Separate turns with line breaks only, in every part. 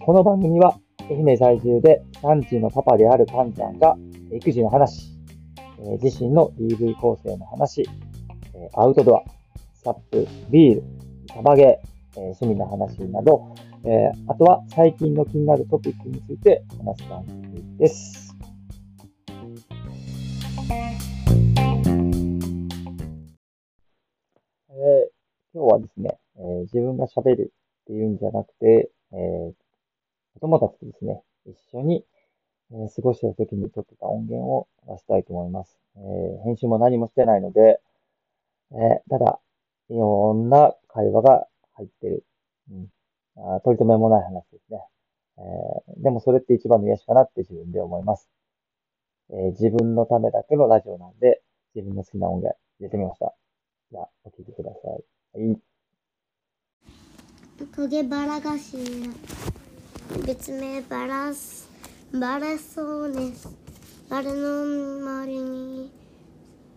この番組は愛媛在住で3児のパパであるパンちゃんが育児の話、自身の DV 構成の話、アウトドア、サップ、ビール、サバゲー、趣味の話など、あとは最近の気になるトピックについて話す番組です。ですね、えー自分が喋るっていうんじゃなくて、えー子供たちとですね、一緒に、えー過ごしてる時に撮ってた音源を出したいと思います。えー編集も何もしてないので、えーただ、いろんな会話が入ってる。うん、あ取り留めもない話ですね、えーでもそれって一番の癒しかなって自分で思います。えー自分のためだけのラジオなんで、自分の好きな音源入れてみました。じゃあ、お聴きください。はい。
トゲバラガシラ別名バラスバラソーネスバラの周りに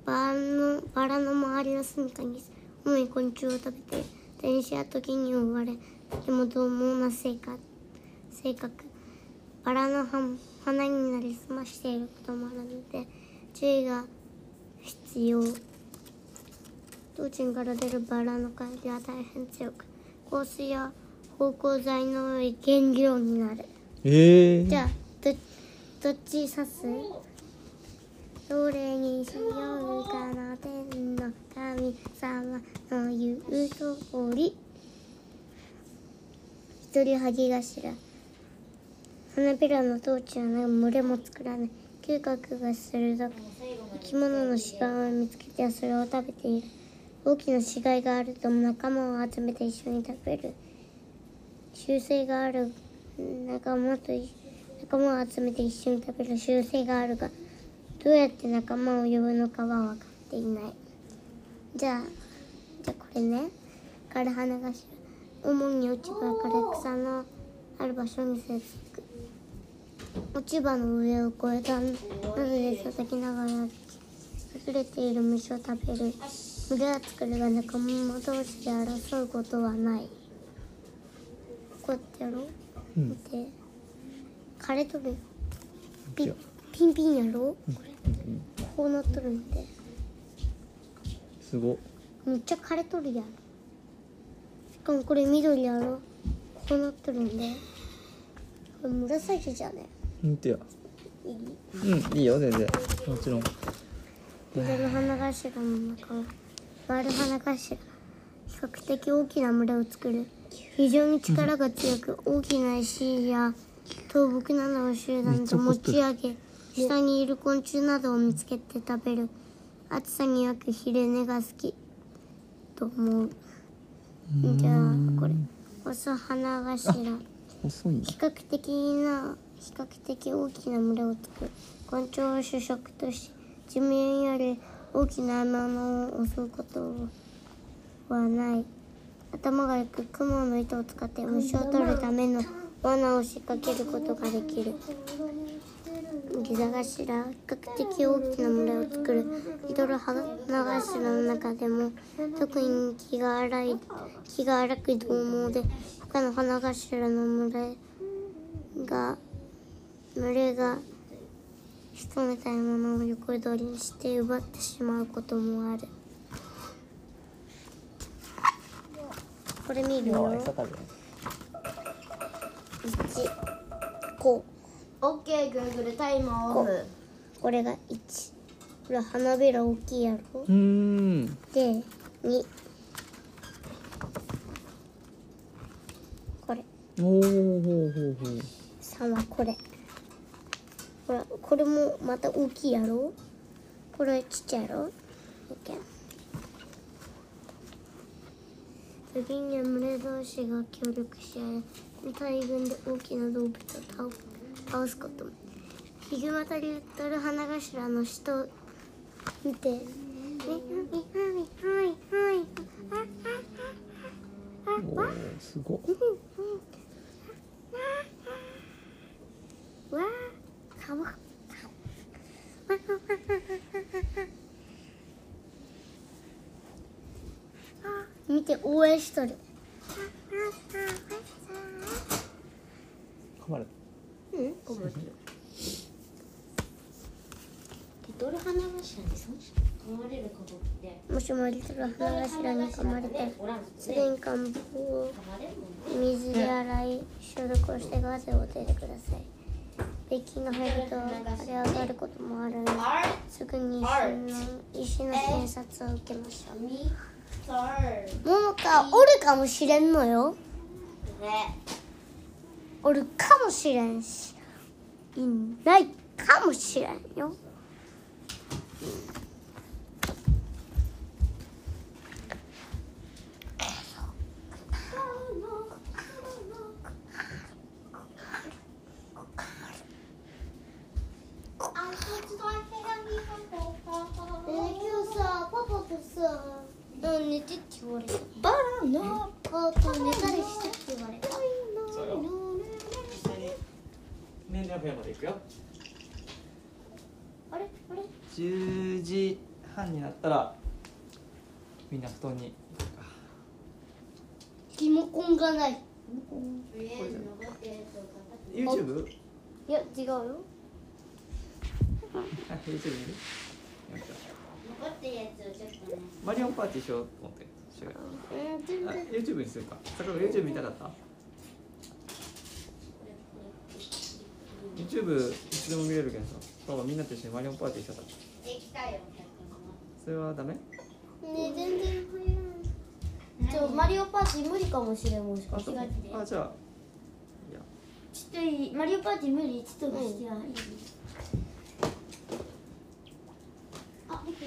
バラのバラの周りの住みかに主に昆虫を食べて電車や時に追われとても獰猛な性格性格バラの花になりす。ましていることもあるので注意が必要当地から出るバラの香りは大変強く香水や芳香剤の原料になる。
ええ
じゃあどどっち刺す？どれにしようかな？天の神様の言う通り。一人はぎ頭花びらの統治はない群れも作らない。嗅覚が鋭く生き物の死骸を見つけてそれを食べている大きな死骸があると仲間を集めて一緒に食べる。習性がある。仲間と仲間を集めて一緒に食べる。習性があるがどうやって仲間を呼ぶのかは分かっていない。じゃあじゃあこれね。枯れ花頭主に落ち葉から草のある場所に生息落ち葉の上を越えた。などで叩きながら隠れている虫を食べる。群れは作るが仲間同士で争うことはない。こうやってやろう、
うん。
見て。枯れとる。よピンピンピンやろこれこうなっとるんで。す
ご。っ
めっちゃ枯れとるやろしかもこれ緑やろ。こうなっとるんで。これ紫じゃね。
見てや
いい？
うんいいよ全然。もちろん。
緑の花頭の中は丸花頭比較的大きな群れを作る。非常に力が強く大きな石や倒木などを集団と持ち上げ下にいる昆虫などを見つけて食べる。暑さによく昼寝が好き。と思う？じゃあこれ。オス花頭。
細いね
比較的な比較的大きな群れを作る。昆虫を主食とし地面より大きな獲物を襲うことはない。頭がよく雲の糸を使って虫を取るための罠を仕掛けることができる。ギザガシラ比較的大きな群れを作る。リトルハナガシラの中でも特に気が荒い気が荒く獰猛で他の花頭の群れが群れが仕留めた獲物を横取りにして奪ってしまうこともある。これ見るよ。
餌食べる
1こう
オッケーグーグルタイマーオフ。
こ。れが1これ花びら大きいやろ。
うーん。
で2これ。
おおほうほうほう。
3はこれほらこれもまた大きいやろ？これちっちゃいやろ？OK 次には群れ同士が協力し合い大群で大きな動物を倒倒すこと。もヒグマタリトル花頭の死と見て。はいはいはいはいああああ
おーすごっ
わあ、かわ。見て応援しとる。
噛まれ
うんごめんリトル花柱に噛まれることって。
もしもリトル花頭に噛まれたら
おらん。
すでに幹部を水で洗い消毒をしてガゼを出てくださいべきが入ると腫れ上がることもあるので
あ
すぐに医師の診察を受けましょう。
みとる
ももかおるかもしれんのよ。
ね。
おるかもしれんしいないかもしれんよ。え今日さパパとさうん寝てって言われた
バラの
パパと寝たりしてって言われた。
そうよ年齢の部屋まで行くよ
あれ？あれ
？10時半になったらみんな布団に。
リモコンがない。
YouTube?
いや違うよ。
あ YouTube 見る？やっ
てるやつをちょっとね。
マリオンパーティーしようと思って。しよう
うん全
あ
然
YouTube にするか。坂が YouTube 見たかった？YouTube いつでも見れるけどさ。パパみんなと一緒にマリオンパーティーしたかった。
できたよ
それはダメ？
ね全然
ちょマリオパーティー無理かもしれんもしかして。
あじゃあいや。
ちょっといいマリオパーティー無理？ちょっとしてやい？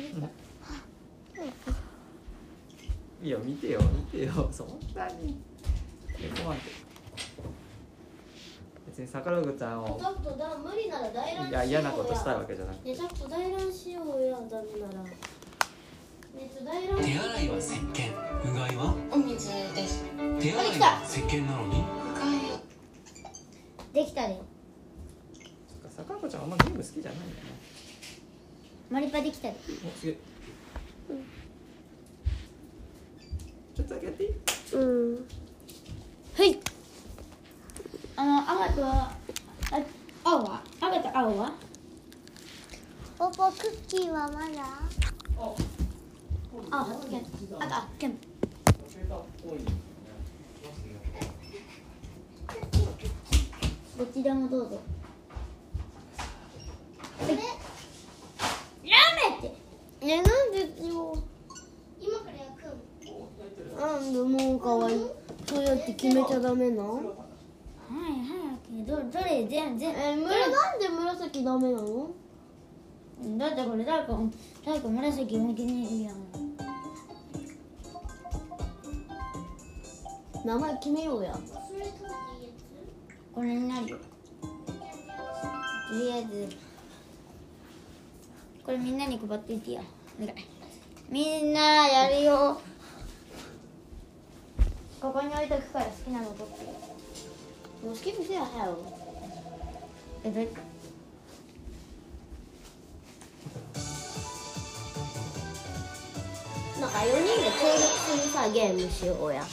いあできたできた
いいよ見てよ見てよ。そんなに。猫なんて別に桜子ちゃんを。
ちょっとだ無理なら大乱
いや嫌なことしたいわけじゃなく。て
ねちょっと大乱しようやダメなら。ねちょっと大乱
手洗いは石鹸。うがいは？
お水です。
手洗いは石鹸なのに？
できたね
そっか桜子ちゃんあんまゲーム好きじゃないんだよね
マリパできた。ね
おすげえ。ちょっとだけやっていい？
うん。はい。
あのアガトはあ青は？アガト青は？
パパクッキーはまだ？
ああとあケン。どちらもどうぞめて
えなんでよ
今から焼く
なんでもうかわいい。そうやって決めちゃダメな
はい早くどどれ全全。
えむなんで紫ダメなの？
だってこれ誰か誰か紫向きにいいやん。
名前決めようや。
これになるよ。とりあえずこれみんなに配っていってや。お願い。みんなやるよ。ここに置いとくから好きなの取って。
もう好きにせやはよ
えど
なんか4人で協力するさゲームしようや。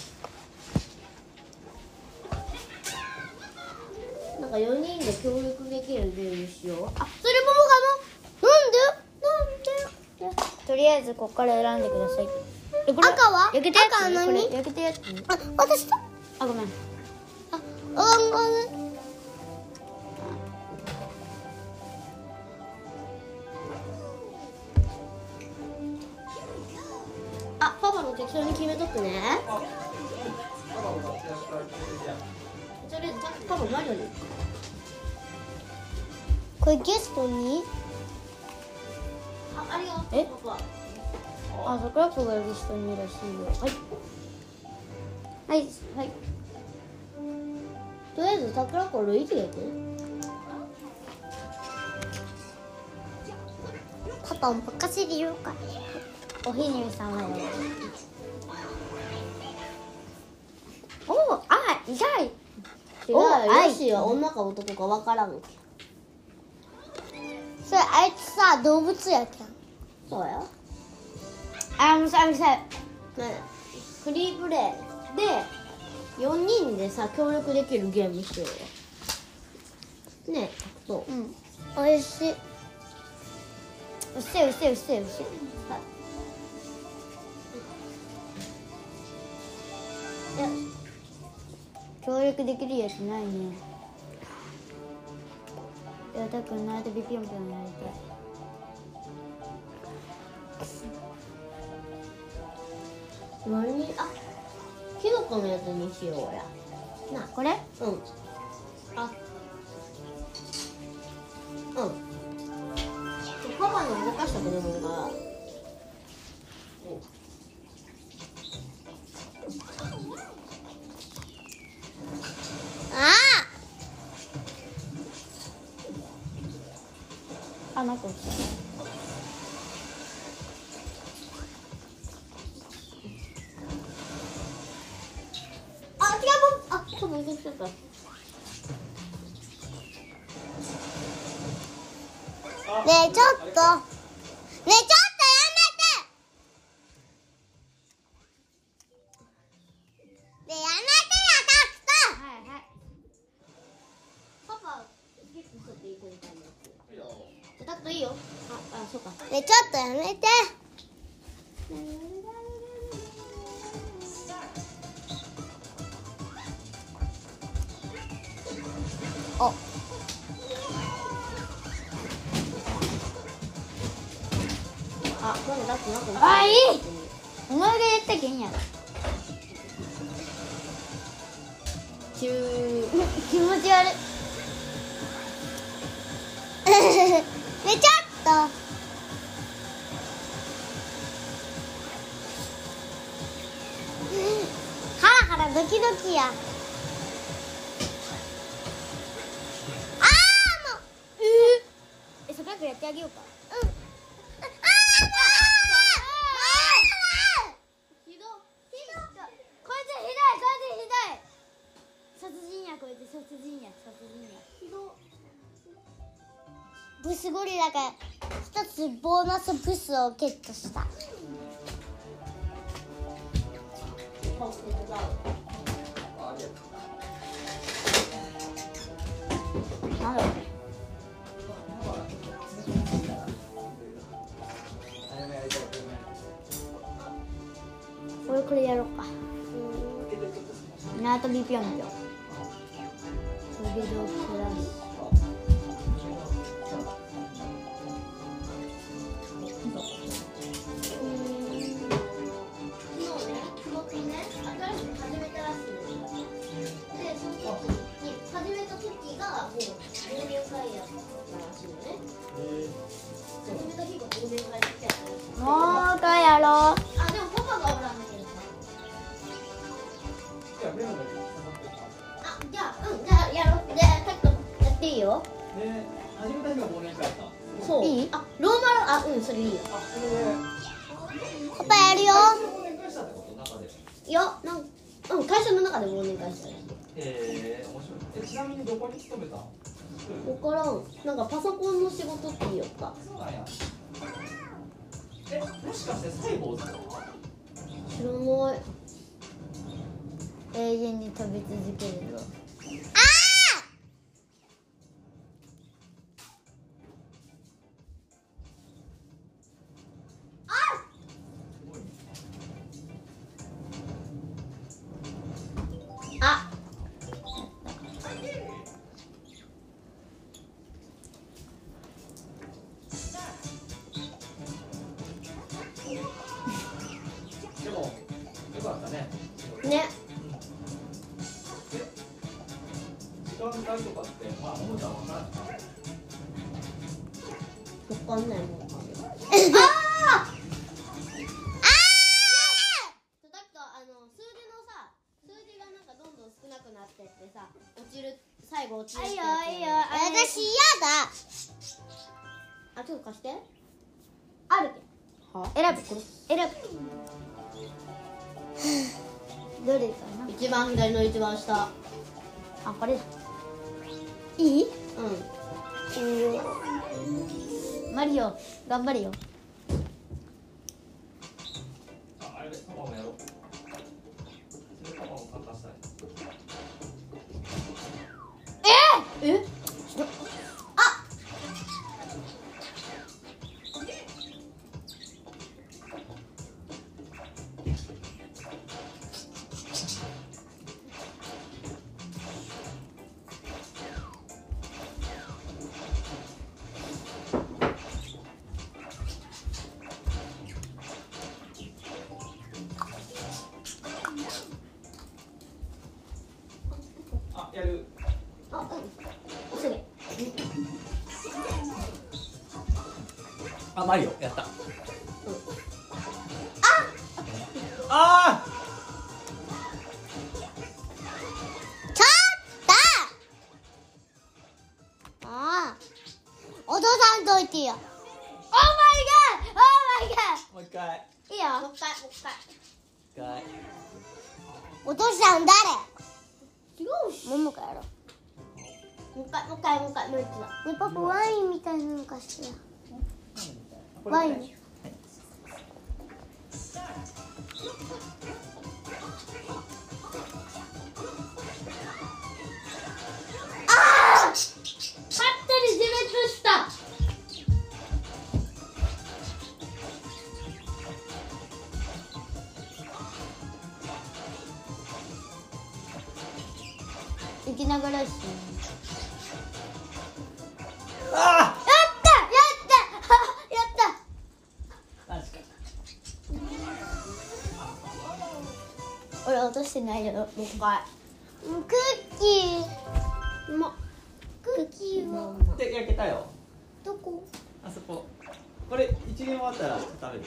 なんか4人で協力できるゲームしよう。あそれももかななんでなんで
とりあえずここから選んでください。えこ
赤は？
焼けたやつ
赤は何
これ焼けたやつ
あ私と？
あごめん。
ああごめん。あパパも適当に決めとくね。とりあえずパパマリオに。これゲストに？
あ
桜子がゲストにいらしいよ。はい。はい。はい。とりあえず桜子ルイージやってパパせるよかおひにさんはおおあ痛い。違う
お
よしは女か男かわからんけそれあいつさ動物やけん。そうや
あうるさいうるさフリープレイ。で4人でさ協力できるゲームしようよねえそう。
うん。おいしい。うっせいうっせいうっせいうっせい。や協力できるやつないね。いやだからナイトビピョンピョンやりたい
何あキノコのやつにしようやな
これ？
うん。あ。うん。パパの動かしたくでもいいから
あああなん
分
ドキドキや。あーもう。
えそこからやってあげようか。
うん。ああもう。
ひど。
ひど。いこいつひどいこいつひどい。殺人やこいつ殺人や。殺人や。
ひど。
ブスゴリラが一つボーナスブスをゲットした俺これやろうか。ナートビピョンピョントゲドクラス遠に食べ続けるぞ
時間帯とかってまあももちゃんわか
わかんないもんああだってあの数字のさ数字がなんかどんどん少なくなっててさ落ちる最後落ちるってやつやねん
私嫌だ
あちょっと貸して
ある
は
選ぶこれ選ぶどれかな
一番左の一番下
あこれだ。いい？
うん。
マリオ頑張れよ。
ああれパパもやろう
ちの卵乾かしたい
え？
あ
あ
マリオやった、
し
てないよ
もう一回。
クッキー。
うまっ
クッキーは。
にで焼けたよ。
どこ？
あそこ。これ一元終わったら食べる。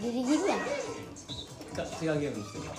ギリギリや
違うゲームにしてる
か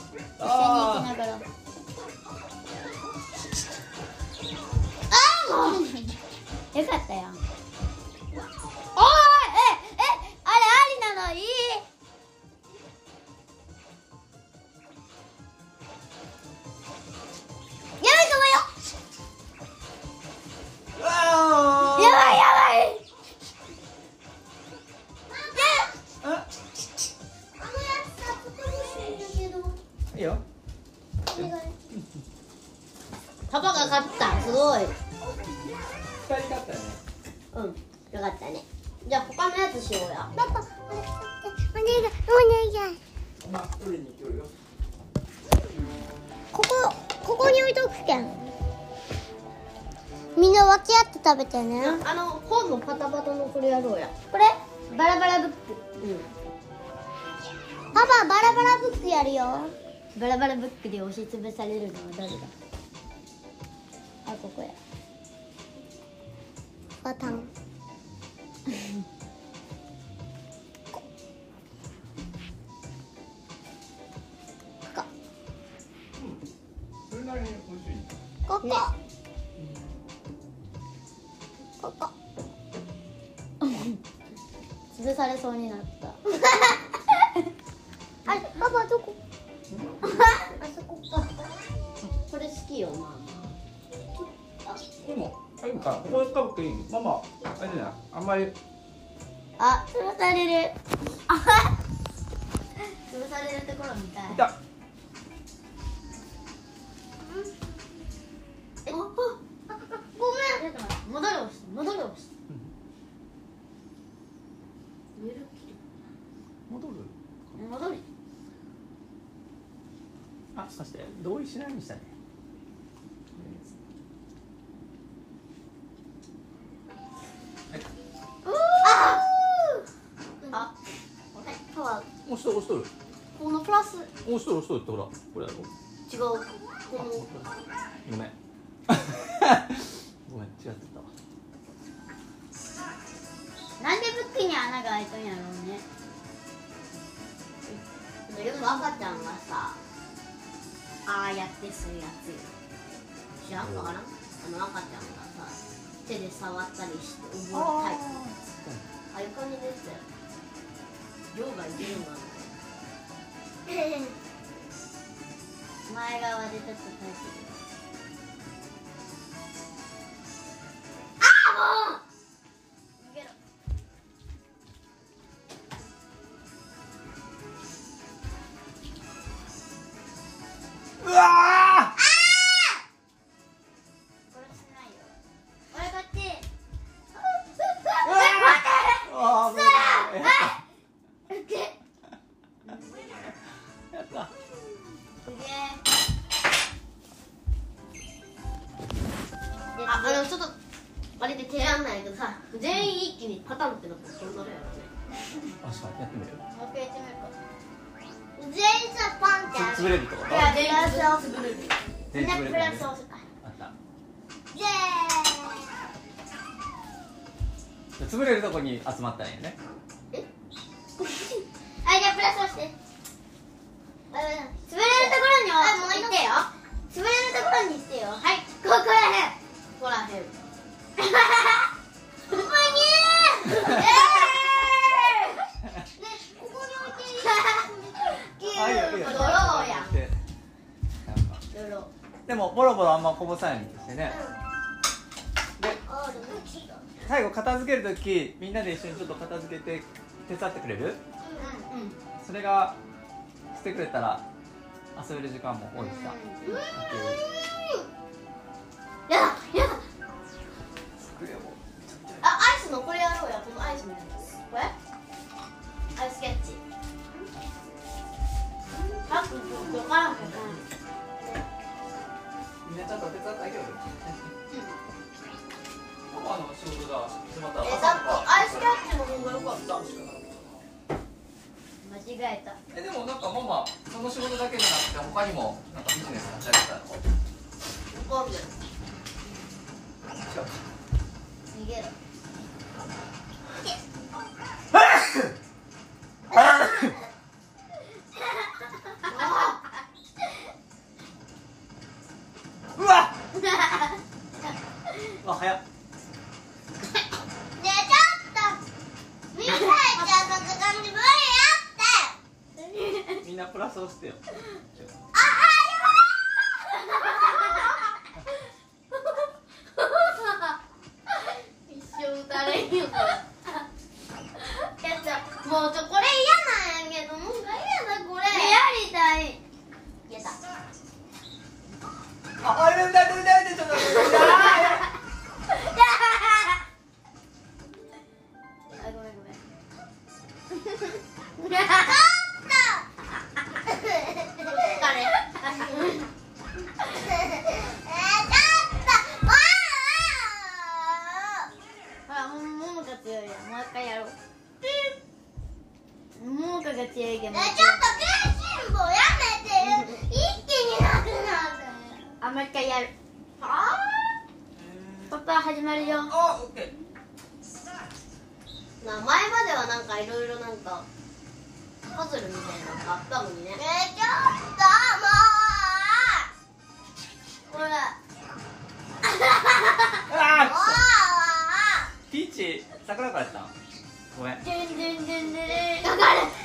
てね。
あの本のパタパタのこれやろうや。
これ？
バラバラブック。うん。
パパバラバラブックやるよ。
バラバラブックで押しつぶされるのは誰だ？
あここや。パタン パパどこ？
あそこか。これ好きよまあ
でもあいいかここ使うくていい？ママあれじゃないあんまり。
あ潰される。
潰されるところみたい。
いた
えあああごめんちょっと待って戻り押して戻り押してゆる
戻る
戻り
あそして同意したね。
あはいパワー。
押しとる押しとる。
このプラス。
押しとる押しとるってほらこれやろ。
違うこの。
ごめん。ごめん違ってたわ。
なんでブックに穴が開いたんやろうね。でも赤ちゃんがさああやってするやつ。よ知らんかなあの赤ちゃんがさ手で触ったりして覚えるタイプああい。う感じですよ量がい。けるの前側でちょっとタイプ全
然潰れる
なプラスをするか
あった。
イエーイ
潰れるとこに集まったんやね。
あじゃあプラスをして。あ潰れるところにはもう行ってよ。潰れるところにしてよ。はい。ここらへん。ここらへん。ここにえーねここに置いていい？
あいいよいいよ。
ドローやん
でもボロボロあんまこぼさないようにしてね。で
あで
最後片付ける時みんなで一緒にちょっと片付けて手伝ってくれる？
うんうん
それがしてくれたら遊べる時間も多いしさ。
やだやだ。
作れよ
あ、アイスのこれやろうや、このアイスのやつ。これ？アイスキャッチ。あ、ここわからんかった。
みんなちゃんと手伝ってあげようよパパの仕事が決まったら
え、だってアイスキャッチの方が良かった。間違えた。
えでもなんかママその仕事だけじゃなくて他にもなんかビジネス立ち上げたの
わかんない。
違う
逃げろ。ちょっと
食いしん坊やめて。よ一気になくなる
あもう一回やる。
あ
パパ始まるよ。
あオッケ
な前まではなんかいろいろなんかパズルみたいなのがあったのにね。
えちょっともう
ほら
ピーチ桜からやった。んごめん。
ドゥンドゥンドゥンドゥン。かかる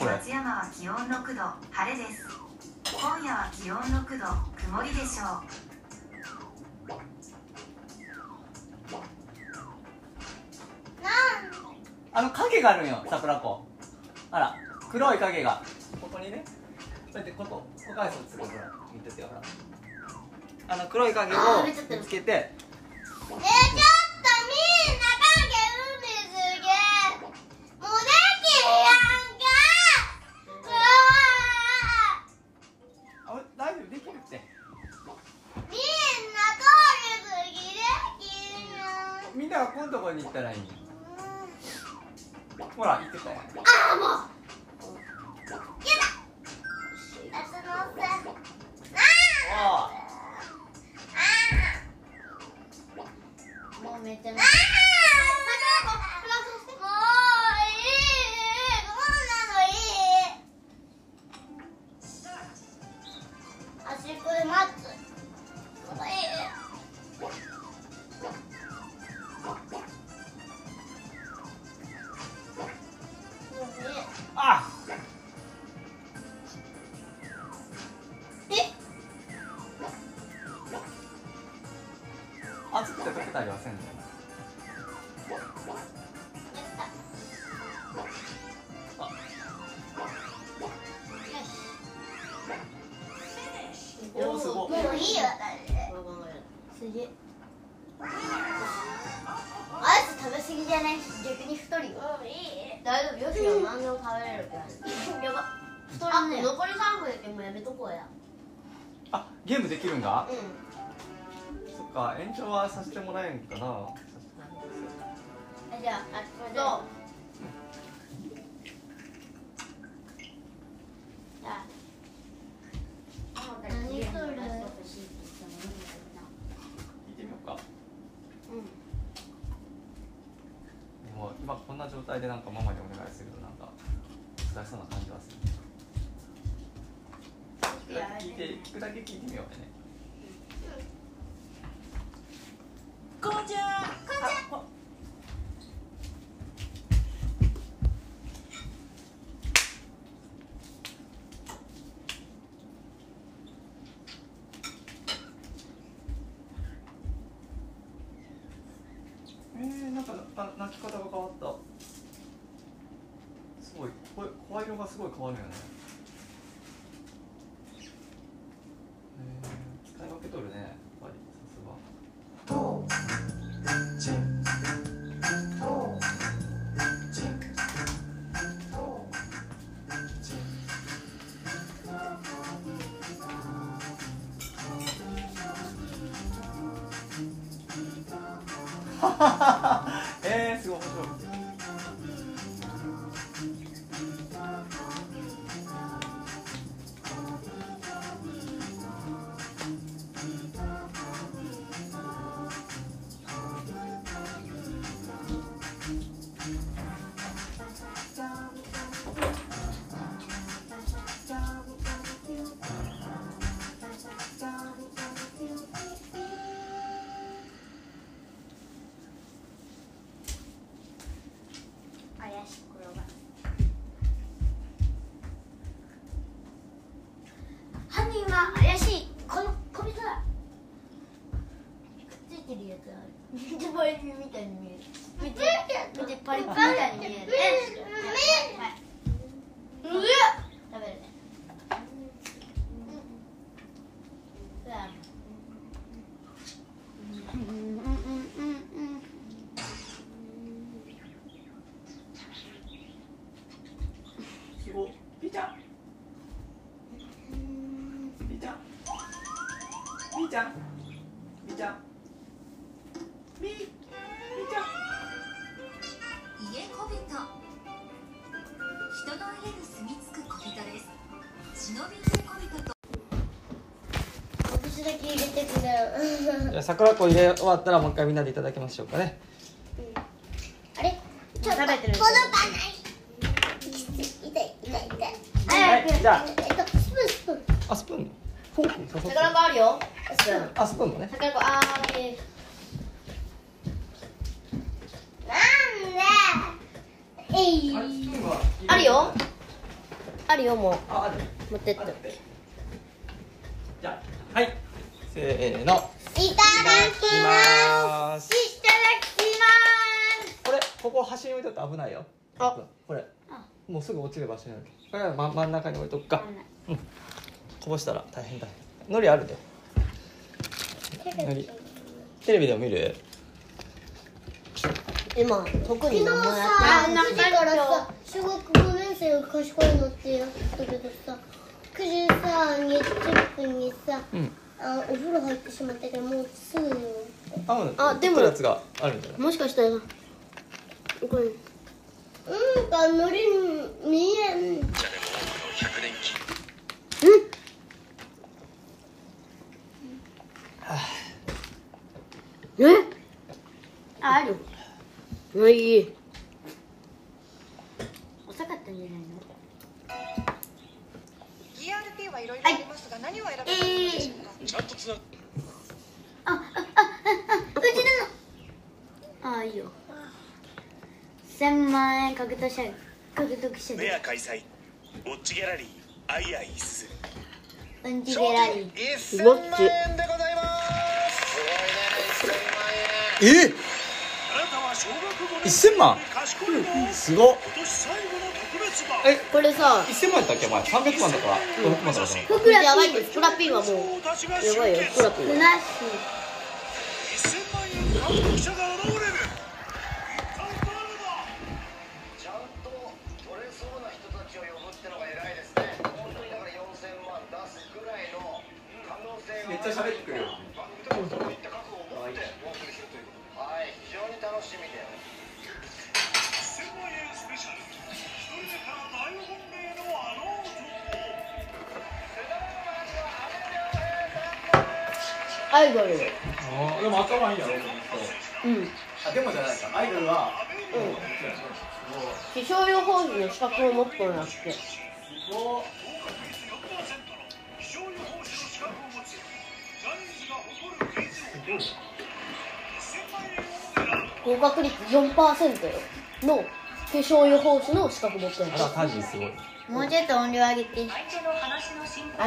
現在松山は気温6度晴れです。今夜は気温6度曇りでしょう。
あの影があるんよ桜子。あら黒い影が。ここにね。こうやってここここ返すつくほら見ててよほら。あの黒い影をつけて。
えちょっと
こに行ったらいいほら行ってたよ
ああ
もうめちゃめちゃ
あもうい。い。こんなのい。い。端っこで待つ
か延長はさせてもらえんかな。
んじゃああこれで。
そう。
何それ
聞いてみようか。でも今こんな状態でなんかママにお願いするとなんか難しそうな感じはする。聞くだけ聞いて聞くだけ聞いてみようねえー、なんかあ泣き方が変わった。すごい。声声色がすごい変わるよね。ー
ちゃん。
ピーちゃん。ピーピーちゃん。
家小人。人の家に住み着く小人です。忍び家小人と。
私だけ入れてくれ
じゃあ桜子入れ終わったらもう一回みんなでいただきましょうかね。
あれ？ちょっと届かない痛い痛い痛い
はい。じゃ
えっとスプーンスプーン。
ああスプーンフォーク刺さって
魚があるよ。スプーン
あスプーンもね。
魚があーえ
なんで？えい。
あ
るよ。あるよもう。
あある
持ってって。
じゃあはい。せーの。
いただきます。
ます
いただき
これここ端に置いとくと危ないよ。
あ。
これ。もうすぐ落ちる場所にある。これは真真ん中に置いとくか。うんこぼしたら大変だ。のりあるで。のり。テレビでも見る？
今特に
昨日
何もや
さ
ってない
9時からさ小学5年生が賢いのってやったけどさ9時さ20分にさ
うん。
あお風呂入ってしまったけどもうすぐ。よ
あ
あでも
やつがあるんじゃない？
もしかしたら。これ
うんかのり見えん
え？あある。もうい。い遅かったんじゃないの
？ERP はいろいろありますが、何を選ばれたいでしょうか、
あああああうち
ああいいよ。千万円獲得者獲得者
フェア開催。ウォッチギャラリーアイアイス
うんちギャラリー。
1000
ウォッチ
万円でございますすごいね1000万円
え？
あなたは
1000万すごっえ
これさ
1000万やったっけ前300万だから。500万だから
ふくらやばいんですフラピンはもうやばいよフラピン。
ふなっし
ち
アイドル。
でも頭いいやろ
うん。
あでもじゃないか。アイドルは
気象予報士の資格を持ってなくて。
気象予報士の資格を持つジャニーズが誇るクイズ王1000万円を狙う
合格率4%よ。の気象予報士の資格持ってる
あらタジすごい。
もうちょっと音量上げて。
相手の話の進行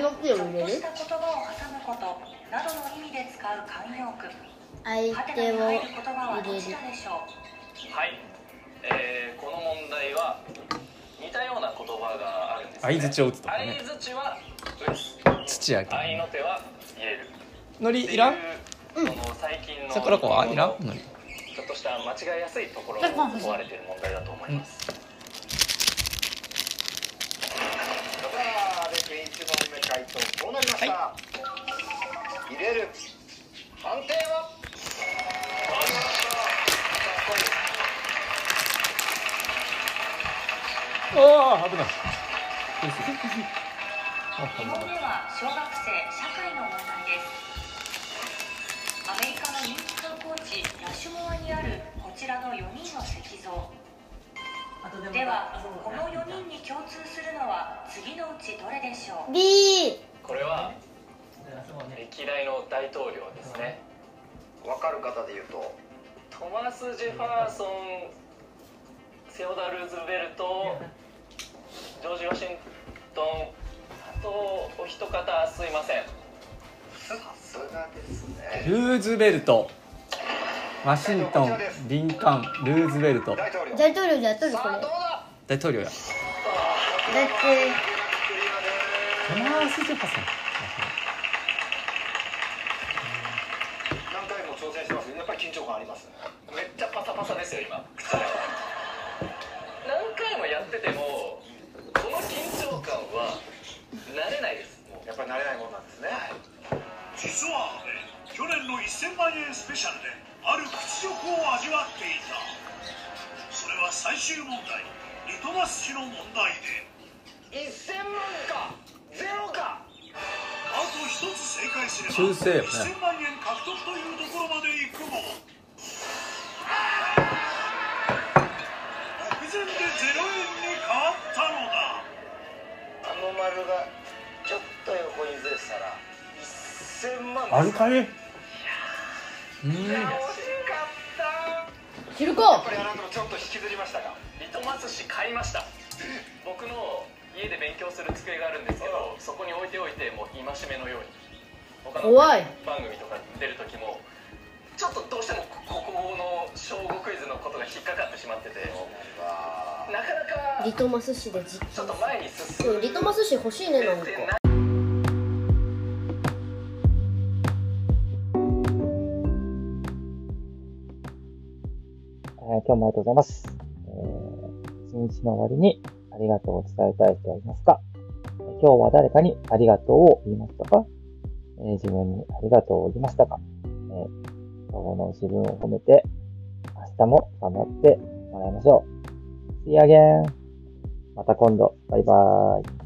の手を入れる？
ちょっとした言葉を挟むこと使う慣用句
相手を
入
れる
どちらでしょう
はい、えー、この問題は似たような言葉があるんです、ね、
相槌を打つとかね。
相槌は打つ
土やけ
愛の手は入れる。
のりいらん？
その最近の
桜子はいらん？のり
ちょっとした間違いやすいところを問われている問題だと思います、
さあで1問目回答こうなりました、入れる判定は？
ああ危ない
2問目は小学生社会の問題です。アメリカの人気観光地ラシュモアにあるこちらの4人の石像ではこの4人に共通するのは次のうちどれでしょう
？B
これは？歴代の大統領ですね。
分かる方で言うと
トマス・ジェファーソンセオダ・ルーズベルトジョージ・ワシントンあとお一方すいません。
さすがですね。
ルーズベルト。ワシントンリンカンルーズベルト。
大統領。
大統領でやっとるこれ。だって
大統領や。トマース・ジェファソン
何回も挑戦してますけどやっぱります。
めっちゃパサパサですよ今。何回もやっててもこの緊張感は慣れないです。もう
やっぱり慣れないもんなんですね、
実は阿部去年の1000万円スペシャルである屈辱を味わっていた。それは最終問題。リトマス紙の問題で。
1000万かゼロか。
あと一つ正解すれば
修正よね。
1000万円獲得というところまで行くも目前でゼロ円に変わったのだ。
あの丸がちょっと横にずれてたら1000万
あるかいうん。
惜しかった。
知るか
やっぱりあなたもちょっと引きずりましたか？
リトマス紙買いました。僕の家で勉強する机があるんですけどそこに置いておいてもう戒めのように。
怖い。
番組とか出る時もちょっとどうしてもここの小5クイズのことが引っかかってしまってて。なかなか
リトマス紙で実
ちょっと前に進
うんリトマス紙欲しいねなんか。
えー今日もありがとうございます。えー、一日の終わりにありがとうを伝えたい人はいますか。えー今日は誰かにありがとうを言いましたか、えー自分にありがとうを言いましたか、えー今日の自分を褒めて、明日も頑張ってもらいましょう。See you again! また今度。バイバーイ。